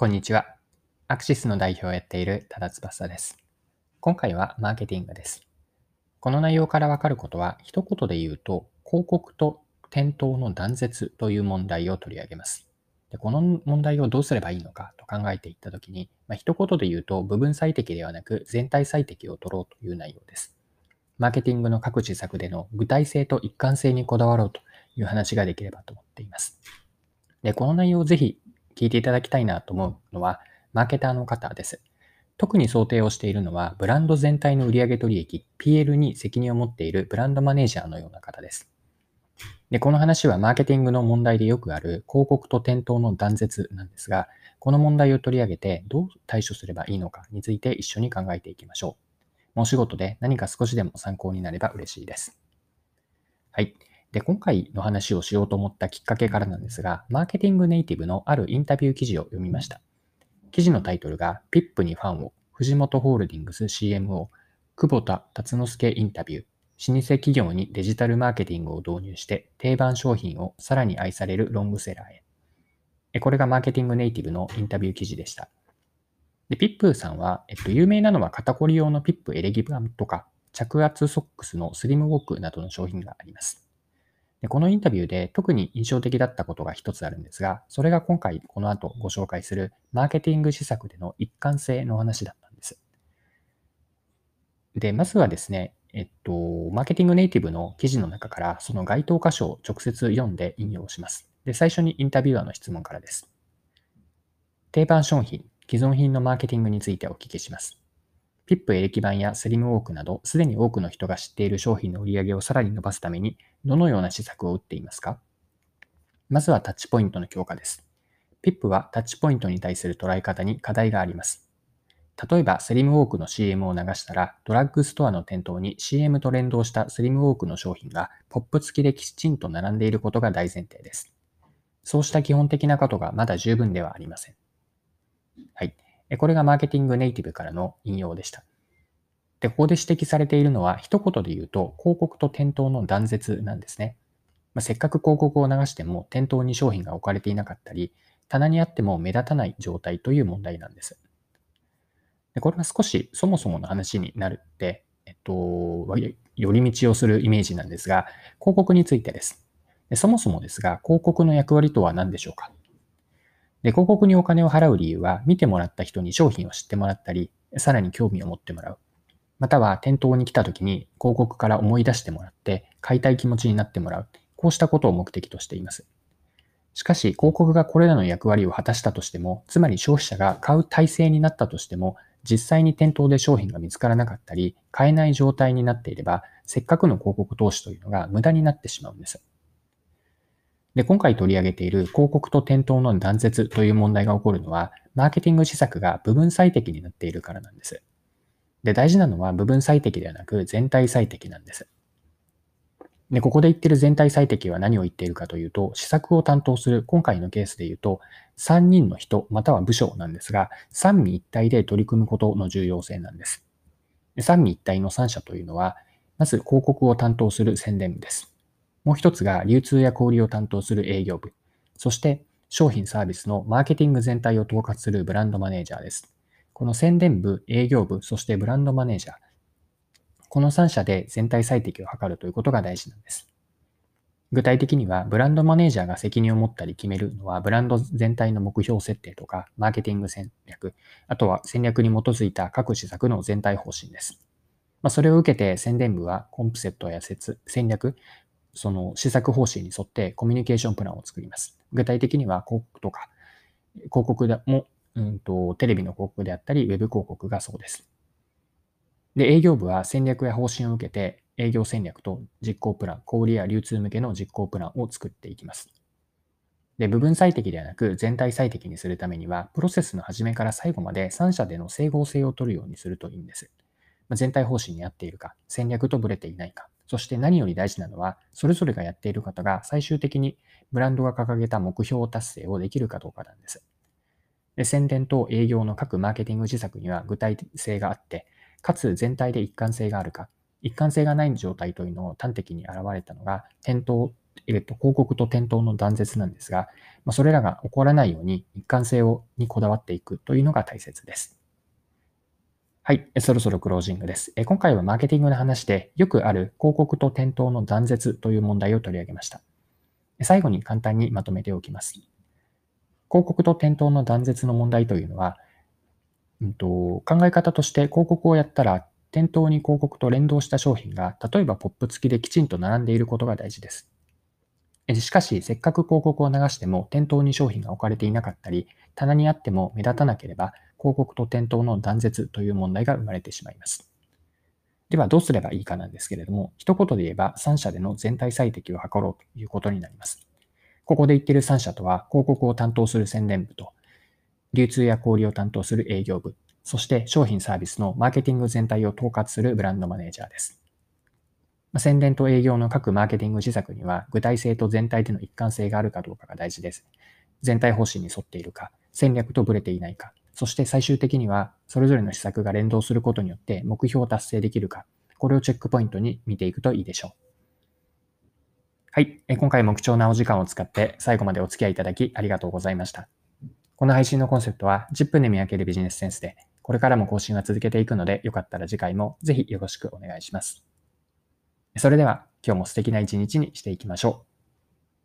こんにちは。アクシスの代表をやっている多田翼です。今回はマーケティングです。この内容からわかることは、一言で言うと、広告と店頭の断絶という問題を取り上げます。でこの問題をどうすればいいのかと考えていったときに、まあ、一言で言うと、部分最適ではなく全体最適を取ろうという内容です。マーケティングの各施策での具体性と一貫性にこだわろうという話ができればと思っています。で、この内容をぜひ聞いていただきたいなと思うのは、マーケターの方です。特に想定をしているのは、ブランド全体の売上取益、PL に責任を持っているブランドマネージャーのような方です。で、この話はマーケティングの問題でよくある広告と店頭の断絶なんですが、この問題を取り上げてどう対処すればいいのかについて一緒に考えていきましょう。お仕事で何か少しでも参考になれば嬉しいです。はい。で、今回の話をしようと思ったきっかけからなんですが、マーケティングネイティブのあるインタビュー記事を読みました。記事のタイトルが、PIP にファンを、フジモトホールディングス CMO、久保田達之助インタビュー、老舗企業にデジタルマーケティングを導入して定番商品をさらに愛されるロングセラーへ。これがマーケティングネイティブのインタビュー記事でした。で、ピップさんは、えっと、有名なのは肩こり用のピップエレキバンとか、着圧ソックスのスリムウォークなどの商品があります。でこのインタビューで特に印象的だったことが一つあるんですが、それが今回この後ご紹介するマーケティング施策での一貫性の話だったんです。で、まずはですね、えっと、マーケティングネイティブの記事の中からその該当箇所を直接読んで引用します。で、最初にインタビュアーの質問からです。定番商品、既存品のマーケティングについてお聞きします。ピップエレキ版やスリムウォークなど、すでに多くの人が知っている商品の売り上げをさらに伸ばすために、どのような施策を打っていますか？まずはタッチポイントの強化です。ピップはタッチポイントに対する捉え方に課題があります。例えば、スリムウォークの CM を流したら、ドラッグストアの店頭に CM と連動したスリムウォークの商品がポップ付きできちんと並んでいることが大前提です。そうした基本的なことがまだ十分ではありません。はい。これがマーケティングネイティブからの引用でした。で、ここで指摘されているのは、一言で言うと、広告と店頭の断絶なんですね。まあ、せっかく広告を流しても、店頭に商品が置かれていなかったり、棚にあっても目立たない状態という問題なんです。でこれは少しそもそもの話になるって、えっと、寄り道をするイメージなんですが、広告についてです。でそもそもですが、広告の役割とは何でしょうか？で、広告にお金を払う理由は、見てもらった人に商品を知ってもらったり、さらに興味を持ってもらう。または店頭に来た時に広告から思い出してもらって、買いたい気持ちになってもらう。こうしたことを目的としています。しかし、広告がこれらの役割を果たしたとしても、つまり消費者が買う体制になったとしても、実際に店頭で商品が見つからなかったり、買えない状態になっていれば、せっかくの広告投資というのが無駄になってしまうんです。で、今回取り上げている広告と店頭の断絶という問題が起こるのは、マーケティング施策が部分最適になっているからなんです。で、大事なのは部分最適ではなく全体最適なんです。で、ここで言ってる全体最適は何を言っているかというと、施策を担当する、今回のケースで言うと、3人の人、または部署なんですが、三位一体で取り組むことの重要性なんです。三位一体の3社というのは、まず広告を担当する宣伝部です。もう一つが流通や小売を担当する営業部。そして商品サービスのマーケティング全体を統括するブランドマネージャーです。この宣伝部、営業部、そしてブランドマネージャー。この3社で全体最適を図るということが大事なんです。具体的には、ブランドマネージャーが責任を持ったり決めるのは、ブランド全体の目標設定とか、マーケティング戦略、あとは戦略に基づいた各施策の全体方針です。まあ、それを受けて宣伝部はコンプセットや説戦略、その施策方針に沿ってコミュニケーションプランを作ります。具体的には広告とか、広告でも、うんと、テレビの広告であったり、ウェブ広告がそうです。で、営業部は戦略や方針を受けて、営業戦略と実行プラン、小売や流通向けの実行プランを作っていきます。で、部分最適ではなく全体最適にするためには、プロセスの始めから最後まで3社での整合性を取るようにするといいんです。ま、全体方針に合っているか、戦略とブレていないか、そして何より大事なのは、それぞれがやっている方が最終的にブランドが掲げた目標達成をできるかどうかなんです。で宣伝と営業の各マーケティング施策には具体性があって、かつ全体で一貫性があるか、一貫性がない状態というのを端的に現れたのが、店頭えっと、広告と店頭の断絶なんですが、まあ、それらが起こらないように一貫性をにこだわっていくというのが大切です。はい、そろそろクロージングです。今回はマーケティングの話でよくある広告と店頭の断絶という問題を取り上げました。最後に簡単にまとめておきます。広告と店頭の断絶の問題というのは、うんと、考え方として広告をやったら店頭に広告と連動した商品が例えばポップ付きできちんと並んでいることが大事です。しかし、せっかく広告を流しても店頭に商品が置かれていなかったり、棚にあっても目立たなければ広告と店頭の断絶という問題が生まれてしまいます。ではどうすればいいかなんですけれども、一言で言えば3社での全体最適を図ろうということになります。ここで言っている3社とは、広告を担当する宣伝部と、流通や小売を担当する営業部、そして商品サービスのマーケティング全体を統括するブランドマネージャーです。宣伝と営業の各マーケティング施策には、具体性と全体での一貫性があるかどうかが大事です。全体方針に沿っているか、戦略とブレていないか、そして最終的には、それぞれの施策が連動することによって目標を達成できるか、これをチェックポイントに見ていくといいでしょう。はい。今回も貴重なお時間を使って最後までお付き合いいただきありがとうございました。この配信のコンセプトは10分で見分けるビジネスセンスで、これからも更新は続けていくので、よかったら次回もぜひよろしくお願いします。それでは今日も素敵な一日にしていきましょう。